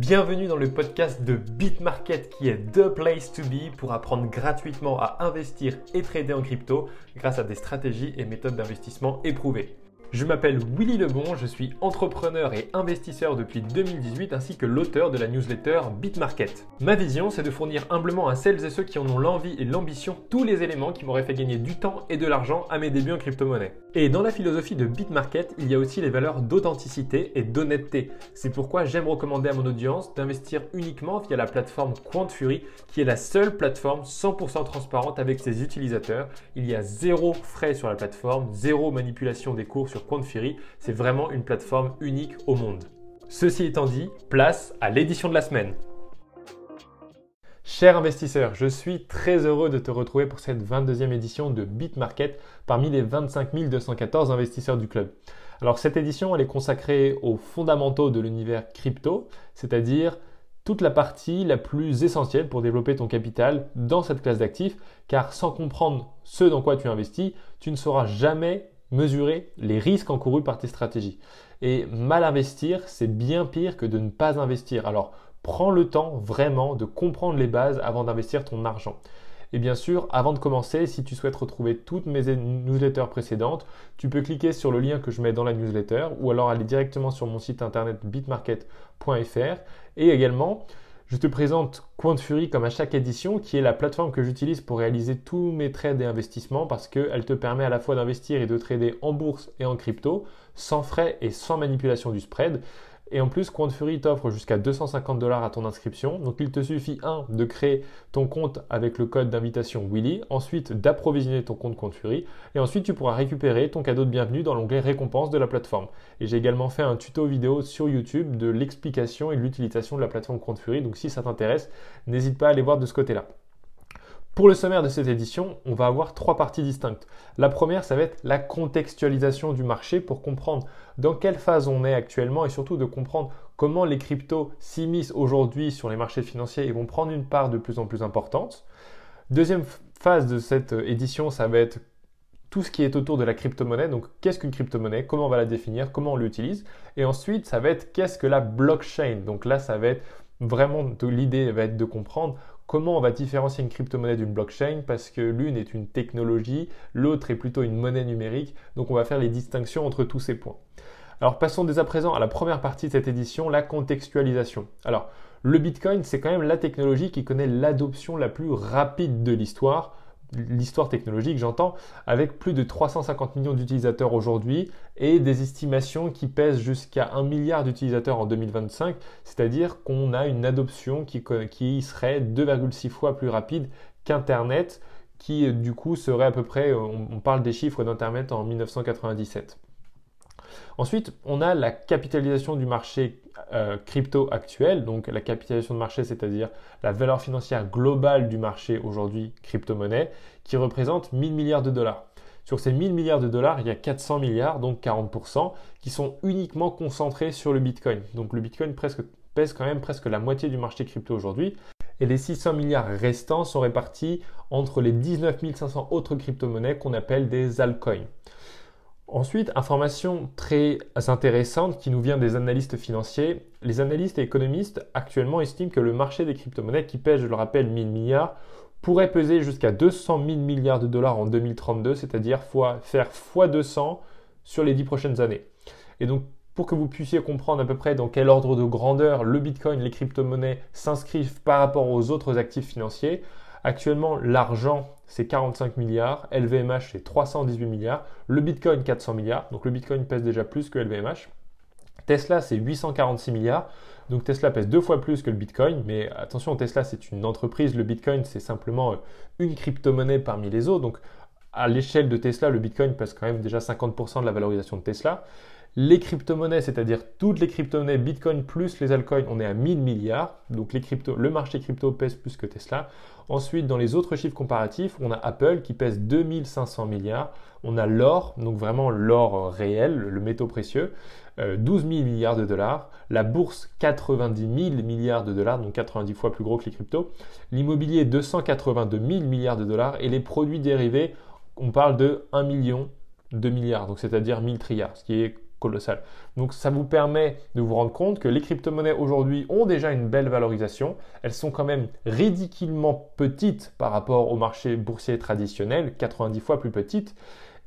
Bienvenue dans le podcast de BitMarket qui est The Place to Be pour apprendre gratuitement à investir et trader en crypto grâce à des stratégies et méthodes d'investissement éprouvées. Je m'appelle Willy Lebon, je suis entrepreneur et investisseur depuis 2018 ainsi que l'auteur de la newsletter BitMarket. Ma vision, c'est de fournir humblement à celles et ceux qui en ont l'envie et l'ambition tous les éléments qui m'auraient fait gagner du temps et de l'argent à mes débuts en crypto-monnaie. Et dans la philosophie de BitMarket, il y a aussi les valeurs d'authenticité et d'honnêteté. C'est pourquoi j'aime recommander à mon audience d'investir uniquement via la plateforme QuantFury qui est la seule plateforme 100% transparente avec ses utilisateurs. Il y a zéro frais sur la plateforme, zéro manipulation des cours sur Quantfiri, c'est vraiment une plateforme unique au monde. Ceci étant dit, place à l'édition de la semaine. Cher investisseur, je suis très heureux de te retrouver pour cette 22e édition de BitMarket parmi les 25 214 investisseurs du club. Alors cette édition, elle est consacrée aux fondamentaux de l'univers crypto, c'est-à-dire toute la partie la plus essentielle pour développer ton capital dans cette classe d'actifs, car sans comprendre ce dans quoi tu investis, tu ne sauras jamais mesurer les risques encourus par tes stratégies. Et mal investir, c'est bien pire que de ne pas investir. Alors, prends le temps vraiment de comprendre les bases avant d'investir ton argent. Et bien sûr, avant de commencer, si tu souhaites retrouver toutes mes newsletters précédentes, tu peux cliquer sur le lien que je mets dans la newsletter ou alors aller directement sur mon site internet bitmarket.fr. Et également, je te présente QuantFury comme à chaque édition, qui est la plateforme que j'utilise pour réaliser tous mes trades et investissements parce qu'elle te permet à la fois d'investir et de trader en bourse et en crypto, sans frais et sans manipulation du spread. Et en plus, QuantFury t'offre jusqu'à 250 dollars à ton inscription. Donc il te suffit, un, de créer ton compte avec le code d'invitation Willy, ensuite d'approvisionner ton compte QuantFury, et ensuite tu pourras récupérer ton cadeau de bienvenue dans l'onglet récompense de la plateforme. Et j'ai également fait un tuto vidéo sur YouTube de l'explication et de l'utilisation de la plateforme QuantFury. Donc si ça t'intéresse, n'hésite pas à aller voir de ce côté-là. Pour le sommaire de cette édition, on va avoir trois parties distinctes. La première, ça va être la contextualisation du marché pour comprendre dans quelle phase on est actuellement et surtout de comprendre comment les cryptos s'immiscent aujourd'hui sur les marchés financiers et vont prendre une part de plus en plus importante. Deuxième phase de cette édition, ça va être tout ce qui est autour de la crypto-monnaie. Donc, qu'est-ce qu'une crypto-monnaie? Comment on va la définir? Comment on l'utilise? Et ensuite, ça va être qu'est-ce que la blockchain? Donc là, ça va être vraiment l'idée va être de comprendre Comment on va différencier une crypto-monnaie d'une blockchain Parce que l'une est une technologie, l'autre est plutôt une monnaie numérique. Donc on va faire les distinctions entre tous ces points. Alors passons dès à présent à la première partie de cette édition, la contextualisation. Alors le Bitcoin, c'est quand même la technologie qui connaît l'adoption la plus rapide de l'histoire l'histoire technologique, j'entends, avec plus de 350 millions d'utilisateurs aujourd'hui et des estimations qui pèsent jusqu'à 1 milliard d'utilisateurs en 2025, c'est-à-dire qu'on a une adoption qui, qui serait 2,6 fois plus rapide qu'Internet, qui du coup serait à peu près, on parle des chiffres d'Internet en 1997. Ensuite, on a la capitalisation du marché euh, crypto actuel, donc la capitalisation de marché, c'est-à-dire la valeur financière globale du marché aujourd'hui crypto-monnaie, qui représente 1000 milliards de dollars. Sur ces 1000 milliards de dollars, il y a 400 milliards, donc 40%, qui sont uniquement concentrés sur le Bitcoin. Donc le Bitcoin pèse quand même presque la moitié du marché crypto aujourd'hui. Et les 600 milliards restants sont répartis entre les 19 500 autres crypto-monnaies qu'on appelle des altcoins. Ensuite, information très intéressante qui nous vient des analystes financiers. Les analystes et économistes actuellement estiment que le marché des crypto-monnaies, qui pèse, je le rappelle, 1000 milliards, pourrait peser jusqu'à 200 000 milliards de dollars en 2032, c'est-à-dire faire x200 sur les 10 prochaines années. Et donc, pour que vous puissiez comprendre à peu près dans quel ordre de grandeur le Bitcoin, les crypto-monnaies s'inscrivent par rapport aux autres actifs financiers, Actuellement, l'argent, c'est 45 milliards, LVMH, c'est 318 milliards, le Bitcoin, 400 milliards, donc le Bitcoin pèse déjà plus que LVMH. Tesla, c'est 846 milliards, donc Tesla pèse deux fois plus que le Bitcoin, mais attention, Tesla, c'est une entreprise, le Bitcoin, c'est simplement euh, une crypto-monnaie parmi les autres, donc à l'échelle de Tesla, le Bitcoin pèse quand même déjà 50% de la valorisation de Tesla. Les crypto-monnaies, c'est-à-dire toutes les crypto-monnaies, Bitcoin plus les altcoins, on est à 1000 milliards. Donc les crypto, le marché crypto pèse plus que Tesla. Ensuite, dans les autres chiffres comparatifs, on a Apple qui pèse 2500 milliards. On a l'or, donc vraiment l'or réel, le métaux précieux, 12 000 milliards de dollars. La bourse, 90 000 milliards de dollars, donc 90 fois plus gros que les cryptos. L'immobilier, 282 000 milliards de dollars. Et les produits dérivés, on parle de 1 million de milliards, donc c'est-à-dire 1000 trilliards, ce qui est colossal. Donc ça vous permet de vous rendre compte que les crypto-monnaies aujourd'hui ont déjà une belle valorisation. Elles sont quand même ridiculement petites par rapport au marché boursier traditionnel, 90 fois plus petites.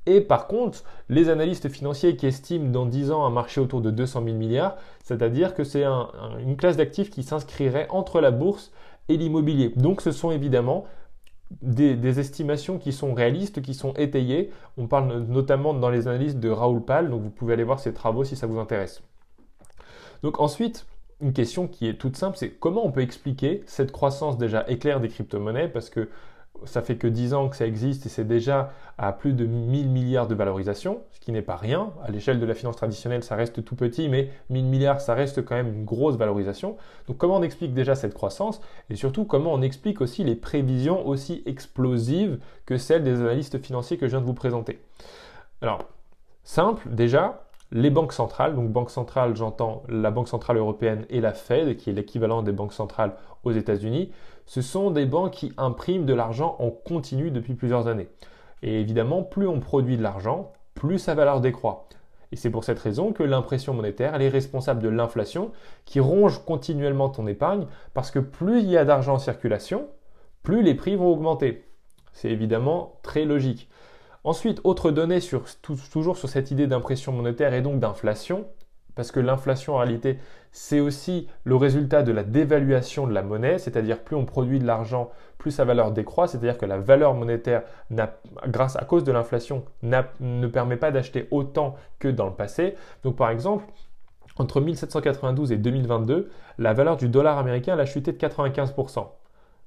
Et par contre, les analystes financiers qui estiment dans 10 ans un marché autour de 200 000 milliards, c'est-à-dire que c'est une classe d'actifs qui s'inscrirait entre la bourse et l'immobilier. Donc ce sont évidemment des, estimations qui sont réalistes, qui sont étayées. On parle notamment dans les analyses de Raoul Pal, donc vous pouvez aller voir ses travaux si ça vous intéresse. Donc ensuite, une question qui est toute simple, c'est comment on peut expliquer cette croissance déjà éclair des crypto-monnaies? Parce que ça fait que 10 ans que ça existe et c'est déjà à plus de 1000 milliards de valorisation, ce qui n'est pas rien. À l'échelle de la finance traditionnelle, ça reste tout petit, mais 1000 milliards, ça reste quand même une grosse valorisation. Donc comment on explique déjà cette croissance? Et surtout comment on explique aussi les prévisions aussi explosives que celles des analystes financiers que je viens de vous présenter? Alors, simple déjà, les banques centrales, donc banque centrale, j'entends la Banque centrale européenne et la Fed, qui est l'équivalent des banques centrales aux États-Unis, ce sont des banques qui impriment de l'argent en continu depuis plusieurs années. Et évidemment, plus on produit de l'argent, plus sa valeur décroît. Et c'est pour cette raison que l'impression monétaire, est responsable de l'inflation qui ronge continuellement ton épargne parce que plus il y a d'argent en circulation, plus les prix vont augmenter. C'est évidemment très logique. Ensuite, autre donnée sur, toujours sur cette idée d'impression monétaire et donc d'inflation, parce que l'inflation en réalité c'est aussi le résultat de la dévaluation de la monnaie, c'est-à-dire plus on produit de l'argent, plus sa valeur décroît, c'est-à-dire que la valeur monétaire, grâce à cause de l'inflation, ne permet pas d'acheter autant que dans le passé. Donc par exemple, entre 1792 et 2022, la valeur du dollar américain a chuté de 95%.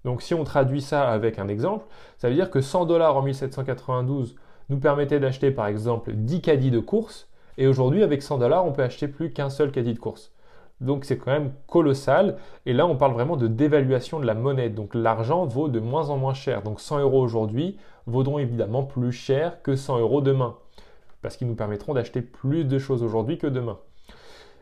Donc si on traduit ça avec un exemple, ça veut dire que 100 dollars en 1792 nous permettait d'acheter par exemple 10 caddies de course, et aujourd'hui avec 100 dollars on peut acheter plus qu'un seul caddie de course. Donc c'est quand même colossal. Et là, on parle vraiment de dévaluation de la monnaie. Donc l'argent vaut de moins en moins cher. Donc 100 euros aujourd'hui vaudront évidemment plus cher que 100 euros demain. Parce qu'ils nous permettront d'acheter plus de choses aujourd'hui que demain.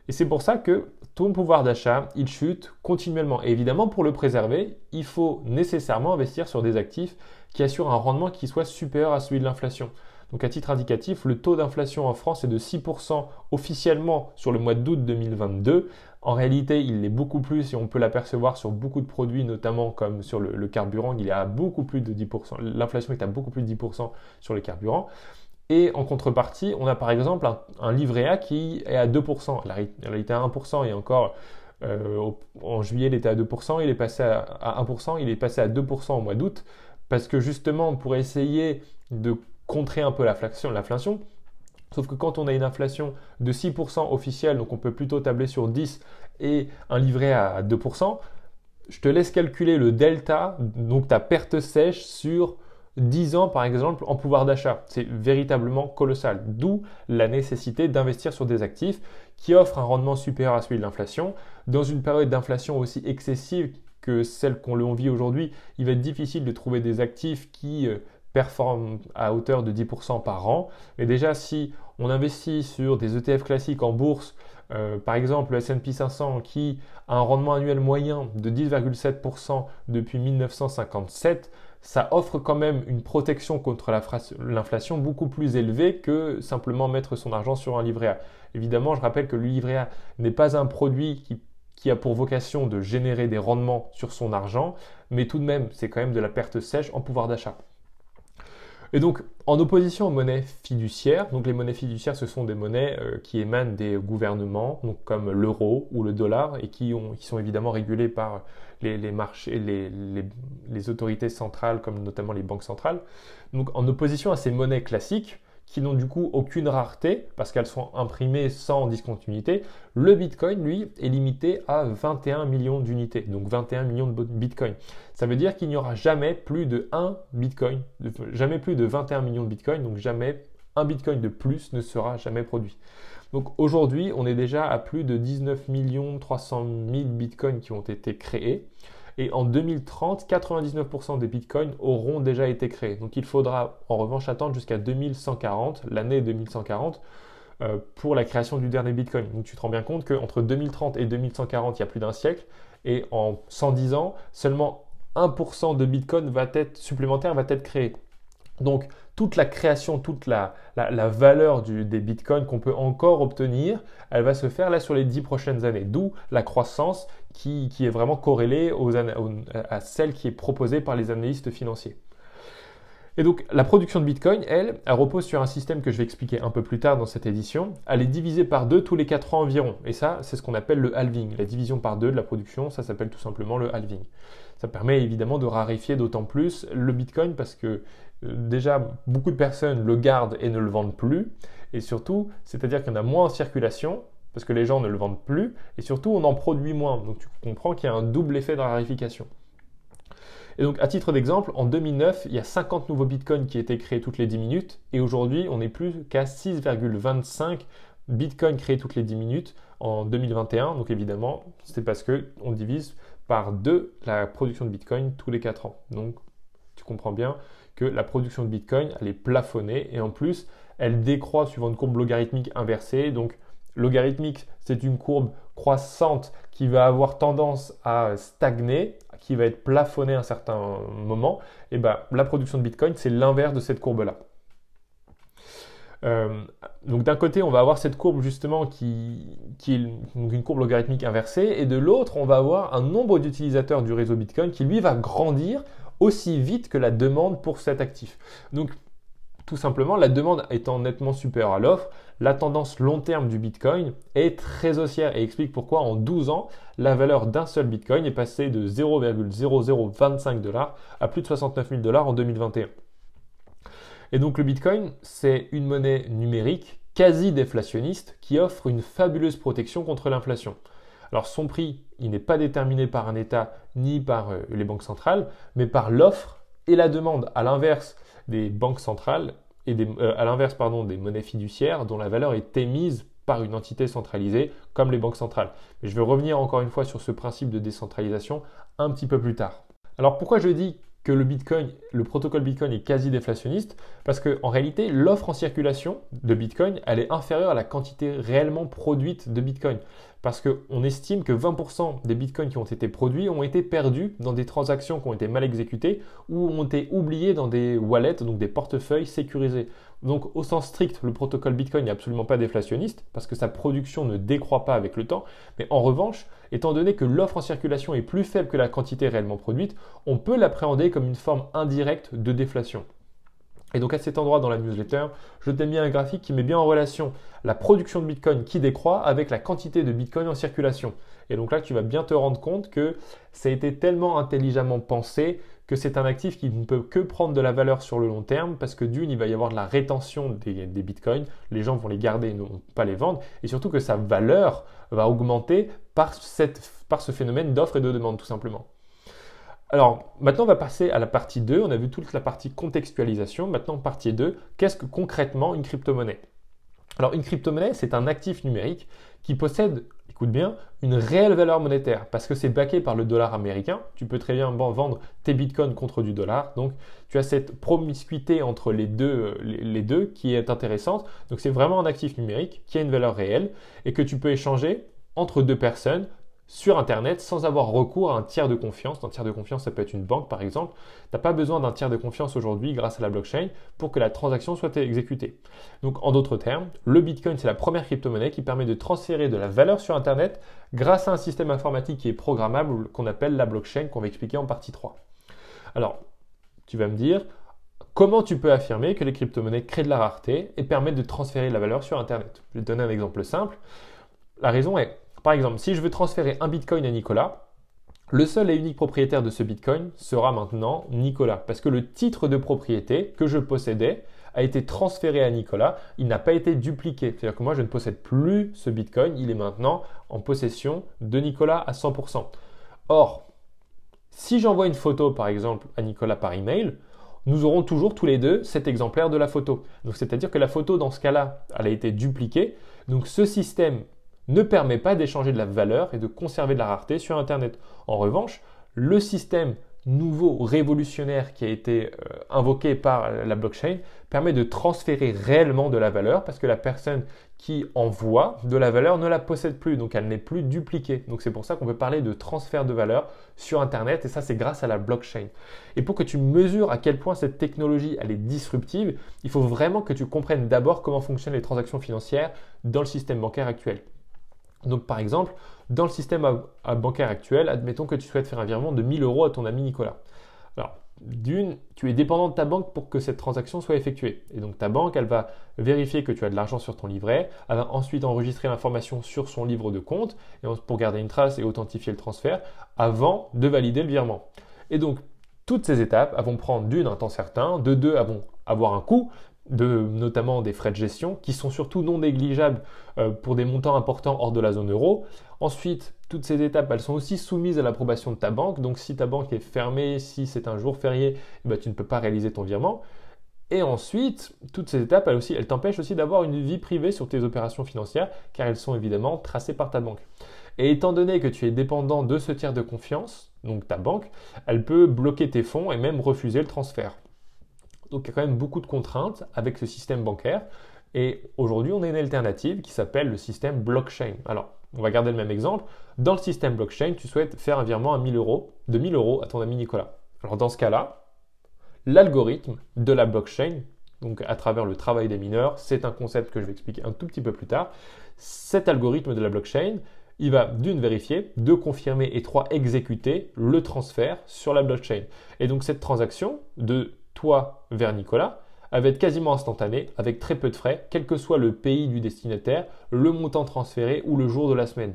Et c'est pour ça que ton pouvoir d'achat, il chute continuellement. Et évidemment, pour le préserver, il faut nécessairement investir sur des actifs qui assurent un rendement qui soit supérieur à celui de l'inflation. Donc à titre indicatif, le taux d'inflation en France est de 6% officiellement sur le mois d'août 2022. En réalité, il l'est beaucoup plus et on peut l'apercevoir sur beaucoup de produits, notamment comme sur le, carburant, il est à beaucoup plus de 10%. L'inflation est à beaucoup plus de 10% sur le carburant. Et en contrepartie, on a par exemple un, livret A qui est à 2%. Il était à 1% et encore euh, en juillet, il était à 2%, il est passé à, à 1%, il est passé à 2% au mois d'août parce que justement, pour essayer de contrer un peu l'inflation. Sauf que quand on a une inflation de 6% officielle, donc on peut plutôt tabler sur 10 et un livret à 2%, je te laisse calculer le delta, donc ta perte sèche sur 10 ans par exemple en pouvoir d'achat. C'est véritablement colossal. D'où la nécessité d'investir sur des actifs qui offrent un rendement supérieur à celui de l'inflation. Dans une période d'inflation aussi excessive que celle qu'on vit aujourd'hui, il va être difficile de trouver des actifs qui euh, performe à hauteur de 10% par an. Mais déjà, si on investit sur des ETF classiques en bourse, euh, par exemple le S&P 500 qui a un rendement annuel moyen de 10,7% depuis 1957, ça offre quand même une protection contre l'inflation beaucoup plus élevée que simplement mettre son argent sur un livret A. Évidemment, je rappelle que le livret A n'est pas un produit qui, qui a pour vocation de générer des rendements sur son argent, mais tout de même, c'est quand même de la perte sèche en pouvoir d'achat. Et donc, en opposition aux monnaies fiduciaires, donc les monnaies fiduciaires, ce sont des monnaies euh, qui émanent des gouvernements, donc comme l'euro ou le dollar, et qui, ont, qui, sont évidemment régulées par les, marchés, les, autorités centrales, comme notamment les banques centrales. Donc, en opposition à ces monnaies classiques, qui n'ont du coup aucune rareté parce qu'elles sont imprimées sans discontinuité. Le Bitcoin, lui, est limité à 21 millions d'unités, donc 21 millions de Bitcoin. Ça veut dire qu'il n'y aura jamais plus de 1 Bitcoin, jamais plus de 21 millions de Bitcoin, donc jamais un Bitcoin de plus ne sera jamais produit. Donc aujourd'hui, on est déjà à plus de 19 300 000 Bitcoins qui ont été créés. Et en 2030, 99% des bitcoins auront déjà été créés. Donc il faudra en revanche attendre jusqu'à 2140, l'année 2140, euh, pour la création du dernier bitcoin. Donc tu te rends bien compte qu'entre 2030 et 2140, il y a plus d'un siècle. Et en 110 ans, seulement 1% de bitcoin va être supplémentaire va être créé. Donc toute la création, toute la, valeur des bitcoins qu'on peut encore obtenir, elle va se faire là sur les 10 prochaines années. D'où la croissance qui, est vraiment corrélée à celle qui est proposée par les analystes financiers. Et donc la production de Bitcoin, elle, elle repose sur un système que je vais expliquer un peu plus tard dans cette édition. Elle est divisée par deux tous les 4 ans environ. Et ça, c'est ce qu'on appelle le halving. La division par deux de la production, ça s'appelle tout simplement le halving. Ça permet évidemment de raréfier d'autant plus le Bitcoin parce que euh, déjà beaucoup de personnes le gardent et ne le vendent plus. Et surtout, c'est-à-dire qu'il y en a moins en circulation parce que les gens ne le vendent plus. Et surtout, on en produit moins. Donc tu comprends qu'il y a un double effet de raréfication. Et donc, à titre d'exemple, en 2009, il y a 50 nouveaux bitcoins qui étaient créés toutes les 10 minutes. Et aujourd'hui, on n'est plus qu'à 6,25 bitcoins créés toutes les 10 minutes en 2021. Donc, évidemment, c'est parce qu'on divise par deux la production de bitcoin tous les 4 ans. Donc, tu comprends bien que la production de bitcoin, elle est plafonnée. Et en plus, elle décroît suivant une courbe logarithmique inversée. Donc, logarithmique, c'est une courbe croissante qui va avoir tendance à stagner, qui va être plafonnée à un certain moment, et ben, la production de Bitcoin, c'est l'inverse de cette courbe-là. Euh, donc d'un côté, on va avoir cette courbe justement qui, qui est une courbe logarithmique inversée, et de l'autre, on va avoir un nombre d'utilisateurs du réseau Bitcoin qui lui va grandir aussi vite que la demande pour cet actif. Donc tout simplement, la demande étant nettement supérieure à l'offre, la tendance long terme du Bitcoin est très haussière et explique pourquoi en 12 ans, la valeur d'un seul Bitcoin est passée de 0,0025 dollars à plus de 69 000 dollars en 2021. Et donc le Bitcoin, c'est une monnaie numérique quasi déflationniste qui offre une fabuleuse protection contre l'inflation. Alors son prix, il n'est pas déterminé par un État ni par euh, les banques centrales, mais par l'offre et la demande. À l'inverse des banques centrales et euh, à l'inverse pardon, des monnaies fiduciaires dont la valeur est émise par une entité centralisée comme les banques centrales. Mais je vais revenir encore une fois sur ce principe de décentralisation un petit peu plus tard. Alors pourquoi je dis que le Bitcoin, le protocole Bitcoin est quasi déflationniste parce qu'en réalité, l'offre en circulation de Bitcoin, elle est inférieure à la quantité réellement produite de Bitcoin. Parce qu'on estime que 20% des Bitcoins qui ont été produits ont été perdus dans des transactions qui ont été mal exécutées ou ont été oubliés dans des wallets, donc des portefeuilles sécurisés. Donc au sens strict, le protocole Bitcoin n'est absolument pas déflationniste parce que sa production ne décroît pas avec le temps. Mais en revanche, étant donné que l'offre en circulation est plus faible que la quantité réellement produite, on peut l'appréhender comme une forme indirecte de déflation. Et donc à cet endroit dans la newsletter, je t'ai mis un graphique qui met bien en relation la production de Bitcoin qui décroît avec la quantité de Bitcoin en circulation. Et donc là, tu vas bien te rendre compte que ça a été tellement intelligemment pensé que c'est un actif qui ne peut que prendre de la valeur sur le long terme parce que d'une, il va y avoir de la rétention des, bitcoins, les gens vont les garder et ne vont pas les vendre, et surtout que sa valeur va augmenter par, par ce phénomène d'offre et de demande tout simplement. Alors maintenant on va passer à la partie 2, on a vu toute la partie contextualisation, maintenant partie 2, qu'est-ce que concrètement une crypto-monnaie? Alors une crypto-monnaie c'est un actif numérique qui possède écoute bien, une réelle valeur monétaire parce que c'est backé par le dollar américain. Tu peux très bien vendre tes bitcoins contre du dollar. Donc, tu as cette promiscuité entre les deux, les deux qui est intéressante. Donc, c'est vraiment un actif numérique qui a une valeur réelle et que tu peux échanger entre deux personnes sur Internet sans avoir recours à un tiers de confiance. Un tiers de confiance, ça peut être une banque par exemple. Tu n'as pas besoin d'un tiers de confiance aujourd'hui grâce à la blockchain pour que la transaction soit exécutée. Donc en d'autres termes, le Bitcoin, c'est la première crypto-monnaie qui permet de transférer de la valeur sur Internet grâce à un système informatique qui est programmable qu'on appelle la blockchain qu'on va expliquer en partie 3. Alors, tu vas me dire, comment tu peux affirmer que les crypto-monnaies créent de la rareté et permettent de transférer de la valeur sur Internet? Je vais te donner un exemple simple. La raison est par exemple, si je veux transférer un bitcoin à Nicolas, le seul et unique propriétaire de ce bitcoin sera maintenant Nicolas, parce que le titre de propriété que je possédais a été transféré à Nicolas, il n'a pas été dupliqué. C'est-à-dire que moi, je ne possède plus ce bitcoin, il est maintenant en possession de Nicolas à 100%. Or, si j'envoie une photo, par exemple, à Nicolas par email, nous aurons toujours tous les deux cet exemplaire de la photo. Donc, c'est-à-dire que la photo, dans ce cas-là, elle a été dupliquée. Donc, ce système ne permet pas d'échanger de la valeur et de conserver de la rareté sur Internet. En revanche, le système nouveau révolutionnaire qui a été euh, invoqué par la blockchain permet de transférer réellement de la valeur parce que la personne qui envoie de la valeur ne la possède plus, donc elle n'est plus dupliquée. Donc c'est pour ça qu'on peut parler de transfert de valeur sur Internet et ça c'est grâce à la blockchain. Et pour que tu mesures à quel point cette technologie est disruptive, il faut vraiment que tu comprennes d'abord comment fonctionnent les transactions financières dans le système bancaire actuel. Donc par exemple, dans le système bancaire actuel, admettons que tu souhaites faire un virement de 1000 euros à ton ami Nicolas. Alors, d'une, tu es dépendant de ta banque pour que cette transaction soit effectuée. Et donc ta banque, elle va vérifier que tu as de l'argent sur ton livret, elle va ensuite enregistrer l'information sur son livre de compte pour garder une trace et authentifier le transfert avant de valider le virement. Et donc toutes ces étapes vont prendre d'une un temps certain, de deux elles vont avoir un coût, notamment des frais de gestion, qui sont surtout non négligeables euh, pour des montants importants hors de la zone euro. Ensuite, toutes ces étapes, elles sont aussi soumises à l'approbation de ta banque. Donc si ta banque est fermée, si c'est un jour férié, eh ben, tu ne peux pas réaliser ton virement. Et ensuite, toutes ces étapes, elles, elles t'empêchent aussi d'avoir une vie privée sur tes opérations financières, car elles sont évidemment tracées par ta banque. Et étant donné que tu es dépendant de ce tiers de confiance, donc ta banque, elle peut bloquer tes fonds et même refuser le transfert. Donc il y a quand même beaucoup de contraintes avec ce système bancaire. Et aujourd'hui, on a une alternative qui s'appelle le système blockchain. Alors, on va garder le même exemple. Dans le système blockchain, tu souhaites faire un virement à 1000 euros, de 1000 euros à ton ami Nicolas. Alors, dans ce cas-là, l'algorithme de la blockchain, donc à travers le travail des mineurs, c'est un concept que je vais expliquer un tout petit peu plus tard. Cet algorithme de la blockchain, il va d'une vérifier, deux confirmer et trois exécuter le transfert sur la blockchain. Et donc cette transaction de toi vers Nicolas, va être quasiment instantané, avec très peu de frais, quel que soit le pays du destinataire, le montant transféré ou le jour de la semaine.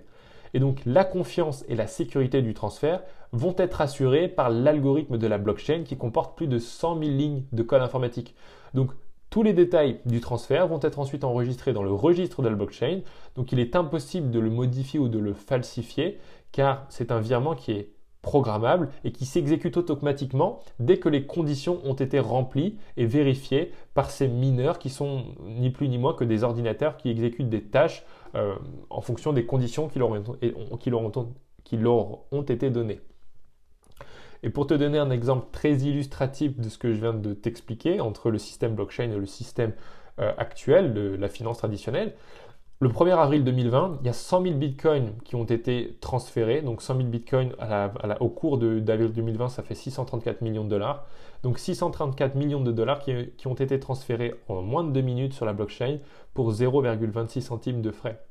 Et donc la confiance et la sécurité du transfert vont être assurées par l'algorithme de la blockchain qui comporte plus de 100 000 lignes de code informatique. Donc tous les détails du transfert vont être ensuite enregistrés dans le registre de la blockchain. Donc il est impossible de le modifier ou de le falsifier car c'est un virement qui est programmable et qui s'exécute automatiquement dès que les conditions ont été remplies et vérifiées par ces mineurs qui sont ni plus ni moins que des ordinateurs qui exécutent des tâches euh, en fonction des conditions qui leur, ont, été données. Et pour te donner un exemple très illustratif de ce que je viens de t'expliquer entre le système blockchain et le système euh, actuel la finance traditionnelle, le 1er avril 2020, il y a 100 000 bitcoins qui ont été transférés. Donc 100 000 bitcoins au cours d'avril 2020, ça fait 634 millions de dollars. Donc 634 millions de dollars qui, ont été transférés en moins de 2 minutes sur la blockchain pour 0,26 centimes de frais.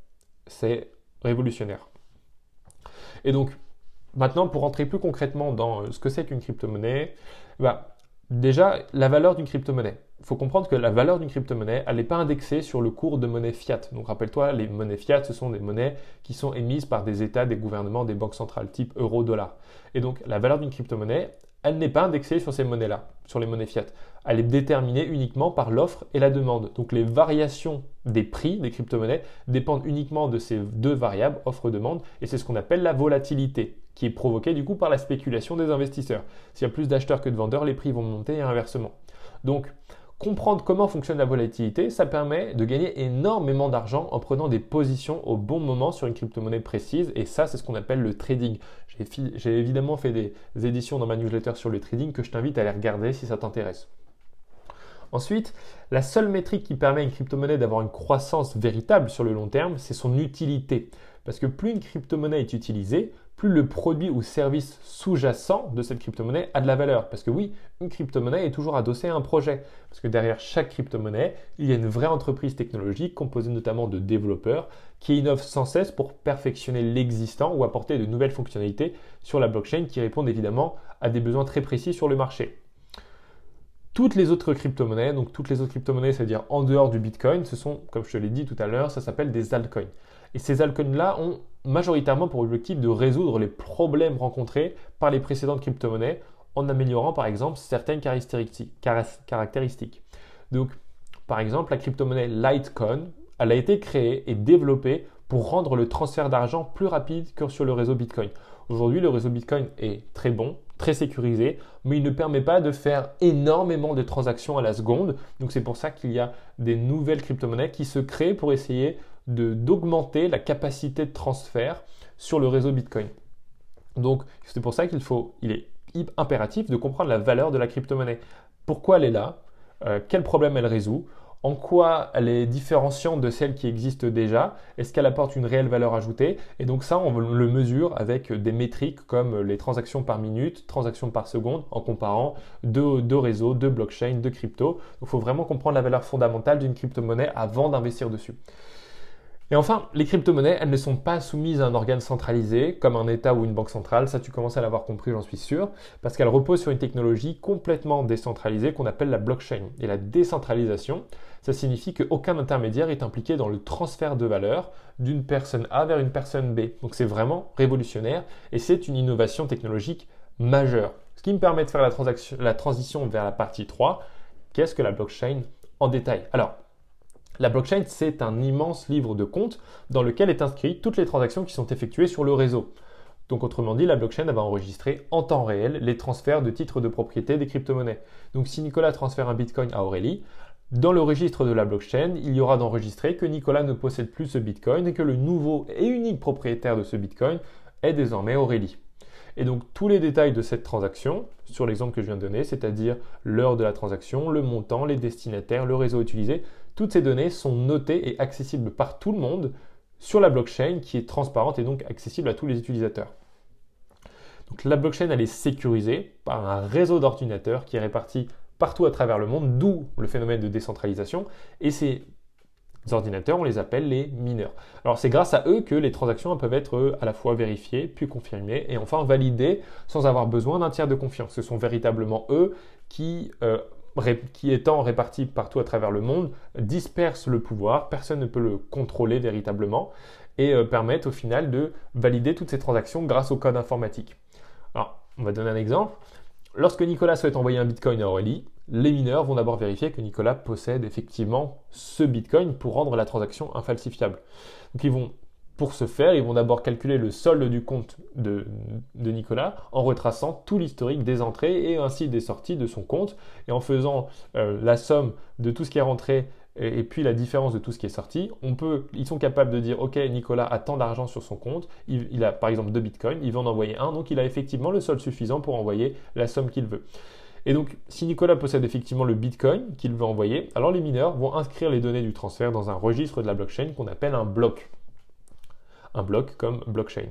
C'est révolutionnaire. Et donc maintenant, pour rentrer plus concrètement dans euh, ce que c'est qu'une crypto-monnaie, bah, déjà la valeur d'une crypto-monnaie faut comprendre que la valeur d'une crypto-monnaie, elle n'est pas indexée sur le cours de monnaie fiat. Donc rappelle-toi, les monnaies fiat, ce sont des monnaies qui sont émises par des États, des gouvernements, des banques centrales, type euro, dollar. Et donc la valeur d'une crypto-monnaie, elle n'est pas indexée sur ces monnaies-là, sur les monnaies fiat. Elle est déterminée uniquement par l'offre et la demande. Donc les variations des prix des crypto-monnaies dépendent uniquement de ces deux variables, offre-demande, et c'est ce qu'on appelle la volatilité, qui est provoquée du coup par la spéculation des investisseurs. S'il y a plus d'acheteurs que de vendeurs, les prix vont monter et inversement. Donc Comprendre comment fonctionne la volatilité, ça permet de gagner énormément d'argent en prenant des positions au bon moment sur une crypto-monnaie précise et ça c'est ce qu'on appelle le trading. J'ai évidemment fait des éditions dans ma newsletter sur le trading que je t'invite à aller regarder si ça t'intéresse. Ensuite, la seule métrique qui permet à une crypto-monnaie d'avoir une croissance véritable sur le long terme, c'est son utilité. Parce que plus une crypto-monnaie est utilisée, plus le produit ou service sous-jacent de cette crypto-monnaie a de la valeur. Parce que oui, une crypto-monnaie est toujours adossée à un projet. Parce que derrière chaque crypto-monnaie, il y a une vraie entreprise technologique composée notamment de développeurs qui innovent sans cesse pour perfectionner l'existant ou apporter de nouvelles fonctionnalités sur la blockchain qui répondent évidemment à des besoins très précis sur le marché. Toutes les autres crypto-monnaies, donc toutes les autres crypto-monnaies, c'est-à-dire en dehors du Bitcoin, ce sont, comme je te l'ai dit tout à l'heure, ça s'appelle des altcoins. Et ces altcoins-là ont majoritairement pour objectif de résoudre les problèmes rencontrés par les précédentes crypto-monnaies en améliorant par exemple certaines caractéristiques. Donc, par exemple, la crypto-monnaie Litecoin, elle a été créée et développée pour rendre le transfert d'argent plus rapide que sur le réseau Bitcoin. Aujourd'hui, le réseau Bitcoin est très bon, très sécurisé, mais il ne permet pas de faire énormément de transactions à la seconde. Donc c'est pour ça qu'il y a des nouvelles crypto-monnaies qui se créent pour essayer d'augmenter la capacité de transfert sur le réseau Bitcoin. Donc c'est pour ça qu'il faut, il est impératif de comprendre la valeur de la crypto-monnaie. Pourquoi elle est là? Euh, Quel problème elle résout? En quoi elle est différenciante de celle qui existe déjà, est-ce qu'elle apporte une réelle valeur ajoutée, et donc ça on le mesure avec des métriques comme les transactions par minute, transactions par seconde, en comparant deux, deux réseaux, deux blockchains, deux cryptos. il faut vraiment comprendre la valeur fondamentale d'une crypto-monnaie avant d'investir dessus. Et enfin, les crypto-monnaies, elles ne sont pas soumises à un organe centralisé, comme un État ou une banque centrale, ça tu commences à l'avoir compris, j'en suis sûr, parce qu'elles reposent sur une technologie complètement décentralisée qu'on appelle la blockchain. Et la décentralisation, ça signifie qu'aucun intermédiaire est impliqué dans le transfert de valeur d'une personne A vers une personne B. Donc c'est vraiment révolutionnaire et c'est une innovation technologique majeure. Ce qui me permet de faire la, la transition vers la partie 3. Qu'est-ce que la blockchain en détail? Alors, la blockchain, c'est un immense livre de compte dans lequel est inscrit toutes les transactions qui sont effectuées sur le réseau. Donc autrement dit, la blockchain va enregistrer en temps réel les transferts de titres de propriété des crypto-monnaies. Donc si Nicolas transfère un bitcoin à Aurélie, dans le registre de la blockchain, il y aura d'enregistré que Nicolas ne possède plus ce bitcoin et que le nouveau et unique propriétaire de ce bitcoin est désormais Aurélie. Et donc tous les détails de cette transaction, sur l'exemple que je viens de donner, c'est-à-dire l'heure de la transaction, le montant, les destinataires, le réseau utilisé, toutes ces données sont notées et accessibles par tout le monde sur la blockchain qui est transparente et donc accessible à tous les utilisateurs. Donc la blockchain, elle est sécurisée par un réseau d'ordinateurs qui est réparti partout à travers le monde, d'où le phénomène de décentralisation. Et ces ordinateurs, on les appelle les mineurs. Alors c'est grâce à eux que les transactions peuvent être à la fois vérifiées, puis confirmées, et enfin validées sans avoir besoin d'un tiers de confiance. Ce sont véritablement eux qui euh, qui étant réparti partout à travers le monde, disperse le pouvoir, personne ne peut le contrôler véritablement, et euh, permettent au final de valider toutes ces transactions grâce au code informatique. Alors, on va donner un exemple. Lorsque Nicolas souhaite envoyer un bitcoin à Aurélie, les mineurs vont d'abord vérifier que Nicolas possède effectivement ce bitcoin pour rendre la transaction infalsifiable. Donc ils vont pour ce faire, ils vont d'abord calculer le solde du compte de, Nicolas en retraçant tout l'historique des entrées et ainsi des sorties de son compte et en faisant euh, la somme de tout ce qui est rentré et, puis la différence de tout ce qui est sorti. Ils sont capables de dire, OK, Nicolas a tant d'argent sur son compte, il, il, a par exemple deux bitcoins, il veut en envoyer un, donc il a effectivement le solde suffisant pour envoyer la somme qu'il veut. Et donc, si Nicolas possède effectivement le bitcoin qu'il veut envoyer, alors les mineurs vont inscrire les données du transfert dans un registre de la blockchain qu'on appelle un bloc un bloc comme blockchain.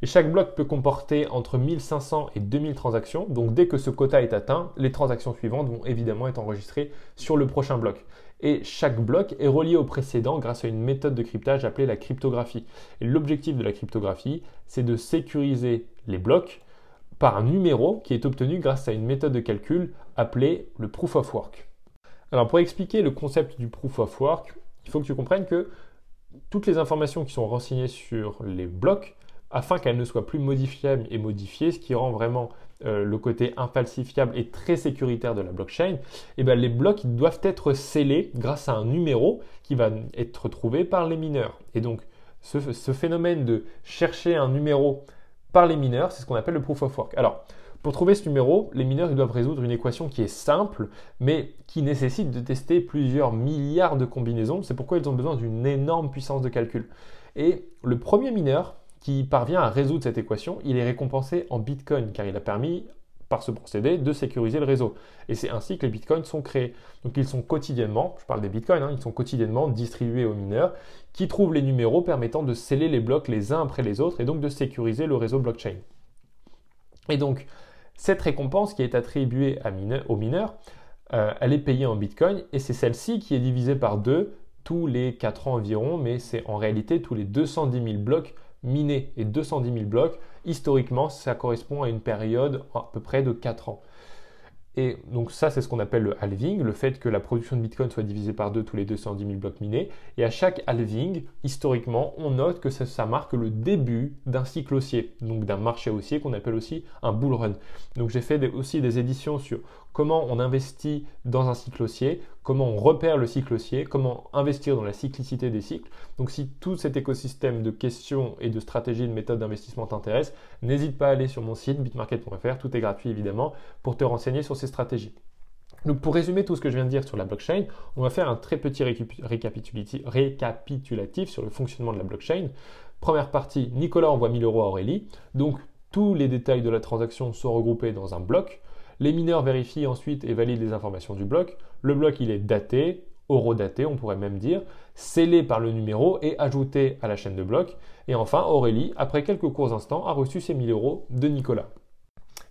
Et chaque bloc peut comporter entre 1500 et 2000 transactions, donc dès que ce quota est atteint, les transactions suivantes vont évidemment être enregistrées sur le prochain bloc. Et chaque bloc est relié au précédent grâce à une méthode de cryptage appelée la cryptographie. Et l'objectif de la cryptographie, c'est de sécuriser les blocs par un numéro qui est obtenu grâce à une méthode de calcul appelée le proof of work. Alors pour expliquer le concept du proof of work, il faut que tu comprennes que toutes les informations qui sont renseignées sur les blocs afin qu'elles ne soient plus modifiables et modifiées, ce qui rend vraiment euh, le côté infalsifiable et très sécuritaire de la blockchain, eh bien les blocs doivent être scellés grâce à un numéro qui va être trouvé par les mineurs. Et donc ce, phénomène de chercher un numéro par les mineurs, c'est ce qu'on appelle le proof of work. Pour trouver ce numéro, les mineurs doivent résoudre une équation qui est simple, mais qui nécessite de tester plusieurs milliards de combinaisons. C'est pourquoi ils ont besoin d'une énorme puissance de calcul. Et le premier mineur qui parvient à résoudre cette équation, il est récompensé en Bitcoin, car il a permis par ce procédé de sécuriser le réseau. Et c'est ainsi que les bitcoins sont créés. Donc ils sont quotidiennement, je parle des bitcoins, hein, ils sont quotidiennement distribués aux mineurs qui trouvent les numéros permettant de sceller les blocs les uns après les autres et donc de sécuriser le réseau blockchain. Et donc cette récompense qui est attribuée aux mineurs, euh, elle est payée en Bitcoin et c'est celle-ci qui est divisée par deux tous les 4 ans environ, mais c'est en réalité tous les 210 000 blocs minés. Et 210 000 blocs, historiquement, ça correspond à une période à peu près de 4 ans. Et donc ça, c'est ce qu'on appelle le halving, le fait que la production de Bitcoin soit divisée par deux tous les 210 000 blocs minés. Et à chaque halving, historiquement, on note que ça, marque le début d'un cycle haussier, donc d'un marché haussier qu'on appelle aussi un bull run. Donc j'ai fait aussi des éditions sur comment on investit dans un cycle haussier, comment on repère le cycle haussier, comment investir dans la cyclicité des cycles. Donc si tout cet écosystème de questions et de stratégies, de méthodes d'investissement t'intéresse, n'hésite pas à aller sur mon site bitmarket.fr, tout est gratuit évidemment, pour te renseigner sur ces stratégies. Donc pour résumer tout ce que je viens de dire sur la blockchain, on va faire un très petit récapitulatif sur le fonctionnement de la blockchain. Première partie, Nicolas envoie 1000 euros à Aurélie. Donc tous les détails de la transaction sont regroupés dans un bloc. Les mineurs vérifient ensuite et valident les informations du bloc. Le bloc, il est daté, horodaté, on pourrait même dire, scellé par le numéro et ajouté à la chaîne de blocs. Et enfin, Aurélie, après quelques courts instants, a reçu ses 1000 euros de Nicolas.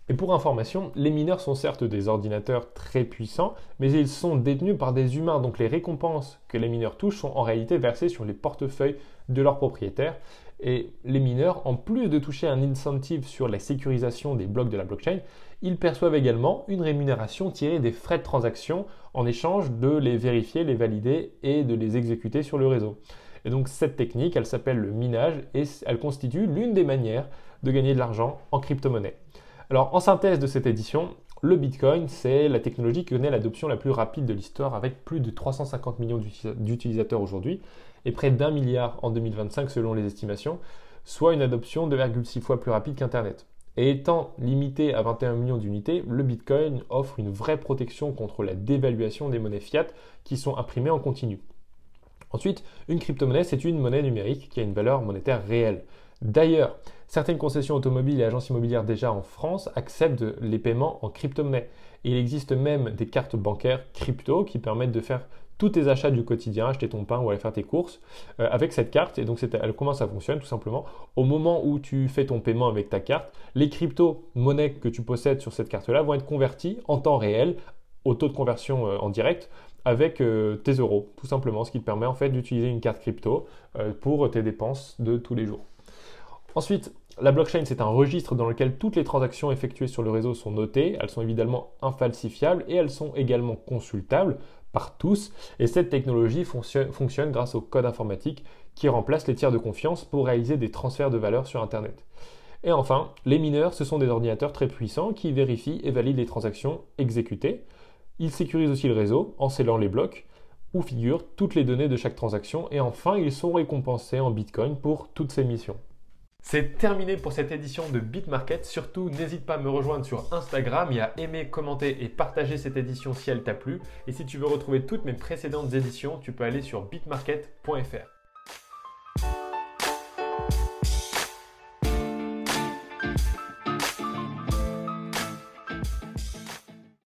Et pour information, les mineurs sont certes des ordinateurs très puissants, mais ils sont détenus par des humains, donc les récompenses que les mineurs touchent sont en réalité versées sur les portefeuilles de leurs propriétaires. Et les mineurs, en plus de toucher un incentive sur la sécurisation des blocs de la blockchain, ils perçoivent également une rémunération tirée des frais de transaction en échange de les vérifier, les valider et de les exécuter sur le réseau. Et donc cette technique, elle s'appelle le minage et elle constitue l'une des manières de gagner de l'argent en crypto-monnaie. Alors en synthèse de cette édition, le Bitcoin, c'est la technologie qui connaît l'adoption la plus rapide de l'histoire avec plus de 350 millions d'utilisateurs aujourd'hui et près d'un milliard en 2025 selon les estimations, soit une adoption 2,6 fois plus rapide qu'Internet. Et étant limité à 21 millions d'unités, le Bitcoin offre une vraie protection contre la dévaluation des monnaies fiat qui sont imprimées en continu. Ensuite, une crypto-monnaie, c'est une monnaie numérique qui a une valeur monétaire réelle. D'ailleurs, certaines concessions automobiles et agences immobilières déjà en France acceptent les paiements en crypto-monnaie. Il existe même des cartes bancaires crypto qui permettent de faire tous tes achats du quotidien, acheter ton pain ou aller faire tes courses euh, avec cette carte. Et donc, elle, comment ça fonctionne Tout simplement, au moment où tu fais ton paiement avec ta carte, les crypto-monnaies que tu possèdes sur cette carte-là vont être converties en temps réel au taux de conversion euh, en direct avec euh, tes euros, tout simplement, ce qui te permet en fait d'utiliser une carte crypto pour tes dépenses de tous les jours. Ensuite, la blockchain, c'est un registre dans lequel toutes les transactions effectuées sur le réseau sont notées. Elles sont évidemment infalsifiables et elles sont également consultables par tous. Et cette technologie fonctionne, grâce au code informatique qui remplace les tiers de confiance pour réaliser des transferts de valeur sur Internet. Et enfin, les mineurs, ce sont des ordinateurs très puissants qui vérifient et valident les transactions exécutées. Ils sécurisent aussi le réseau en scellant les blocs où figurent toutes les données de chaque transaction. Et enfin, ils sont récompensés en Bitcoin pour toutes ces missions. C'est terminé pour cette édition de BitMarket. Surtout, n'hésite pas à me rejoindre sur Instagram et à aimer, commenter et partager cette édition si elle t'a plu. Et si tu veux retrouver toutes mes précédentes éditions, tu peux aller sur bitmarket.fr.